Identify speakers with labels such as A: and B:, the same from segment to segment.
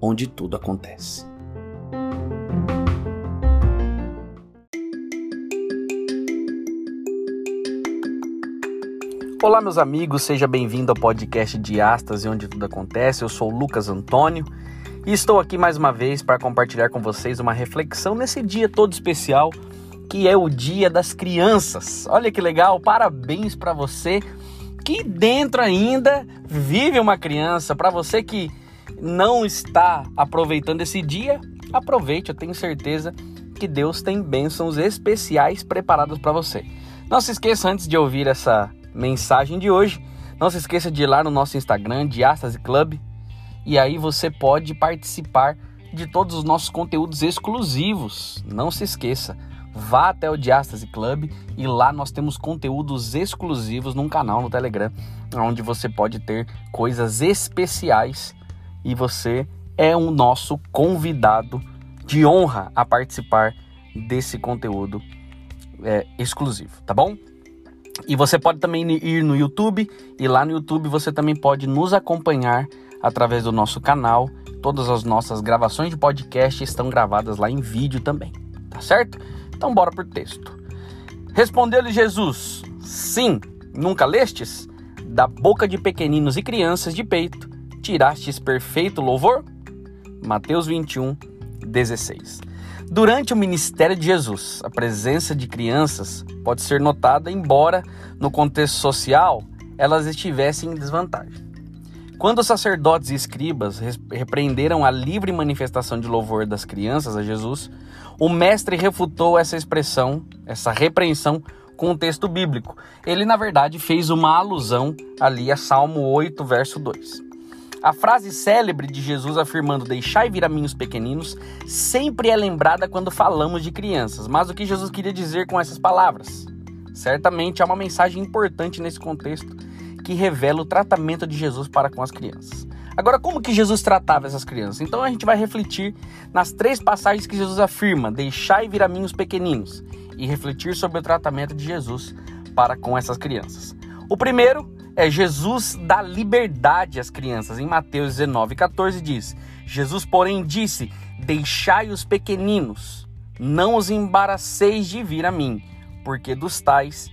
A: onde tudo acontece. Olá, meus amigos, seja bem-vindo ao podcast Diástase, onde tudo acontece. Eu sou Lucas Antônio e estou aqui mais uma vez para compartilhar com vocês uma reflexão nesse dia todo especial que é o Dia das Crianças. Olha que legal, parabéns para você que dentro ainda vive uma criança, para você que não está aproveitando esse dia, aproveite, eu tenho certeza que Deus tem bênçãos especiais preparadas para você. Não se esqueça antes de ouvir essa mensagem de hoje, não se esqueça de ir lá no nosso Instagram, Diastase Club, e aí você pode participar de todos os nossos conteúdos exclusivos. Não se esqueça, vá até o Diastase Club e lá nós temos conteúdos exclusivos num canal no Telegram, onde você pode ter coisas especiais e você é o nosso convidado de honra a participar desse conteúdo é, exclusivo, tá bom? E você pode também ir no YouTube e lá no YouTube você também pode nos acompanhar através do nosso canal. Todas as nossas gravações de podcast estão gravadas lá em vídeo também, tá certo? Então bora pro texto. Respondeu-lhe Jesus: Sim, nunca lestes? Da boca de pequeninos e crianças de peito tirastes perfeito louvor? Mateus 21, 16. Durante o ministério de Jesus, a presença de crianças pode ser notada, embora no contexto social elas estivessem em desvantagem. Quando os sacerdotes e escribas repreenderam a livre manifestação de louvor das crianças a Jesus, o mestre refutou essa expressão, essa repreensão, com o texto bíblico. Ele, na verdade, fez uma alusão ali a Salmo 8, verso 2. A frase célebre de Jesus afirmando deixai vir a mim os pequeninos sempre é lembrada quando falamos de crianças. Mas o que Jesus queria dizer com essas palavras? Certamente há uma mensagem importante nesse contexto que revela o tratamento de Jesus para com as crianças. Agora, como que Jesus tratava essas crianças? Então a gente vai refletir nas três passagens que Jesus afirma: deixai vir a mim os pequeninos, e refletir sobre o tratamento de Jesus para com essas crianças. O primeiro é Jesus dá liberdade às crianças. Em Mateus 19, 14 diz: Jesus, porém, disse: Deixai os pequeninos, não os embaraceis de vir a mim, porque dos tais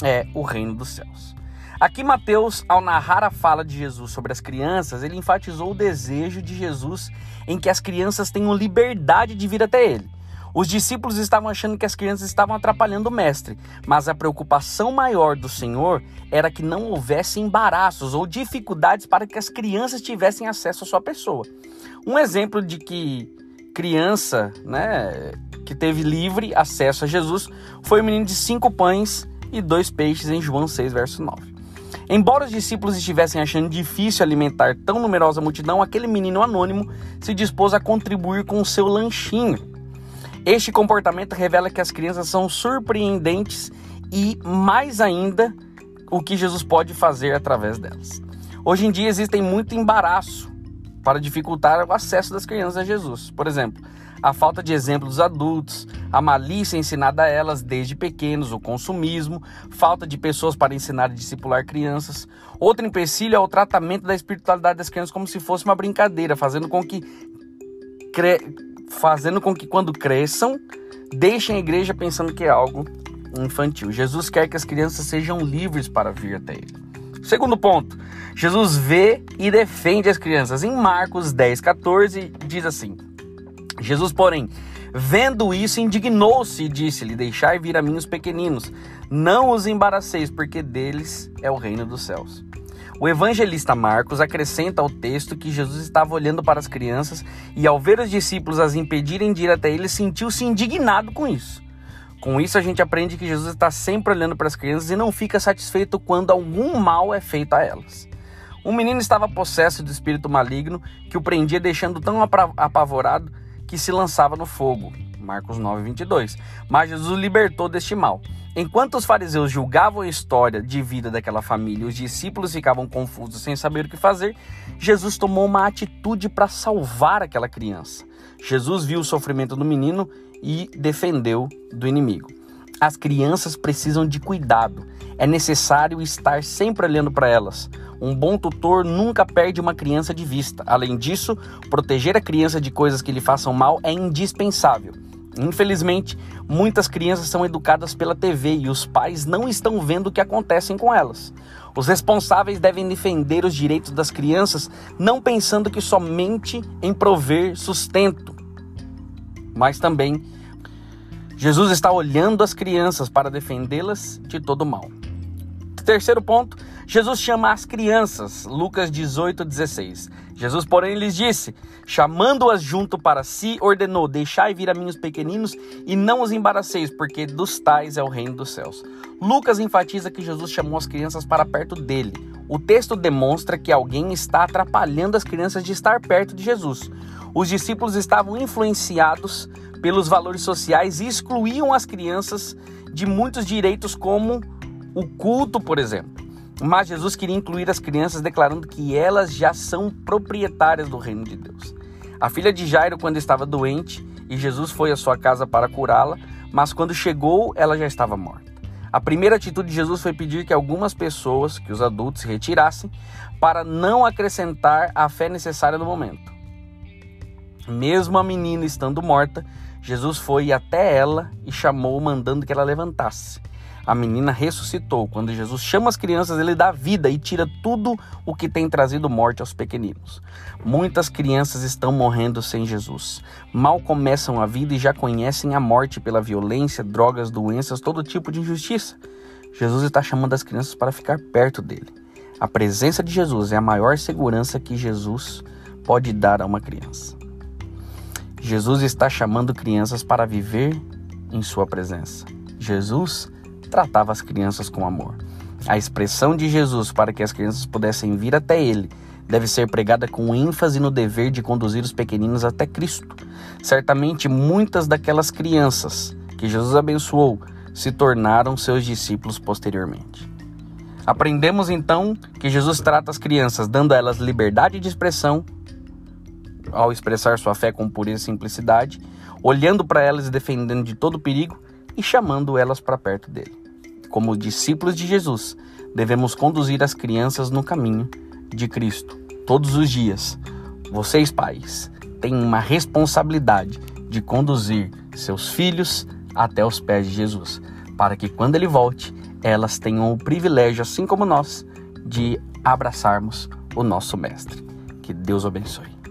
A: é o reino dos céus. Aqui, Mateus, ao narrar a fala de Jesus sobre as crianças, ele enfatizou o desejo de Jesus em que as crianças tenham liberdade de vir até ele. Os discípulos estavam achando que as crianças estavam atrapalhando o mestre, mas a preocupação maior do Senhor era que não houvesse embaraços ou dificuldades para que as crianças tivessem acesso à sua pessoa. Um exemplo de que criança, né, que teve livre acesso a Jesus foi o menino de cinco pães e dois peixes em João 6, verso 9. Embora os discípulos estivessem achando difícil alimentar tão numerosa multidão, aquele menino anônimo se dispôs a contribuir com o seu lanchinho. Este comportamento revela que as crianças são surpreendentes e, mais ainda, o que Jesus pode fazer através delas. Hoje em dia existem muito embaraço para dificultar o acesso das crianças a Jesus. Por exemplo, a falta de exemplo dos adultos, a malícia ensinada a elas desde pequenos, o consumismo, falta de pessoas para ensinar e discipular crianças. Outro empecilho é o tratamento da espiritualidade das crianças como se fosse uma brincadeira, fazendo com que cre fazendo com que quando cresçam, deixem a igreja pensando que é algo infantil. Jesus quer que as crianças sejam livres para vir até ele. Segundo ponto, Jesus vê e defende as crianças. Em Marcos 10, 14, diz assim: Jesus, porém, vendo isso, indignou-se e disse-lhe: Deixai vir a mim os pequeninos, não os embaraceis, porque deles é o reino dos céus. O evangelista Marcos acrescenta ao texto que Jesus estava olhando para as crianças e, ao ver os discípulos as impedirem de ir até ele, sentiu-se indignado com isso. Com isso, a gente aprende que Jesus está sempre olhando para as crianças e não fica satisfeito quando algum mal é feito a elas. Um menino estava possesso de espírito maligno que o prendia, deixando tão apavorado que se lançava no fogo. Marcos 9, 22. Mas Jesus o libertou deste mal. Enquanto os fariseus julgavam a história de vida daquela família os discípulos ficavam confusos sem saber o que fazer, Jesus tomou uma atitude para salvar aquela criança. Jesus viu o sofrimento do menino e defendeu do inimigo. As crianças precisam de cuidado. É necessário estar sempre olhando para elas. Um bom tutor nunca perde uma criança de vista. Além disso, proteger a criança de coisas que lhe façam mal é indispensável. Infelizmente, muitas crianças são educadas pela TV e os pais não estão vendo o que acontece com elas. Os responsáveis devem defender os direitos das crianças, não pensando que somente em prover sustento, mas também Jesus está olhando as crianças para defendê-las de todo mal. Terceiro ponto, Jesus chama as crianças, Lucas 18, 16. Jesus, porém, lhes disse: chamando-as junto para si, ordenou: Deixai vir a mim os pequeninos e não os embaraceis, porque dos tais é o reino dos céus. Lucas enfatiza que Jesus chamou as crianças para perto dele. O texto demonstra que alguém está atrapalhando as crianças de estar perto de Jesus. Os discípulos estavam influenciados pelos valores sociais e excluíam as crianças de muitos direitos, como o culto, por exemplo. Mas Jesus queria incluir as crianças, declarando que elas já são proprietárias do reino de Deus. A filha de Jairo, quando estava doente, e Jesus foi à sua casa para curá-la, mas quando chegou, ela já estava morta. A primeira atitude de Jesus foi pedir que algumas pessoas, que os adultos, se retirassem para não acrescentar a fé necessária no momento. Mesmo a menina estando morta, Jesus foi até ela e chamou, mandando que ela levantasse a menina ressuscitou. Quando Jesus chama as crianças, ele dá vida e tira tudo o que tem trazido morte aos pequeninos. Muitas crianças estão morrendo sem Jesus. Mal começam a vida e já conhecem a morte pela violência, drogas, doenças, todo tipo de injustiça. Jesus está chamando as crianças para ficar perto dele. A presença de Jesus é a maior segurança que Jesus pode dar a uma criança. Jesus está chamando crianças para viver em sua presença. Jesus tratava as crianças com amor. A expressão de Jesus para que as crianças pudessem vir até ele deve ser pregada com ênfase no dever de conduzir os pequeninos até Cristo. Certamente muitas daquelas crianças que Jesus abençoou se tornaram seus discípulos posteriormente. Aprendemos então que Jesus trata as crianças dando a elas liberdade de expressão ao expressar sua fé com pureza e simplicidade, olhando para elas e defendendo de todo perigo e chamando elas para perto dele. Como discípulos de Jesus, devemos conduzir as crianças no caminho de Cristo todos os dias. Vocês, pais, têm uma responsabilidade de conduzir seus filhos até os pés de Jesus, para que quando ele volte, elas tenham o privilégio, assim como nós, de abraçarmos o nosso Mestre. Que Deus abençoe.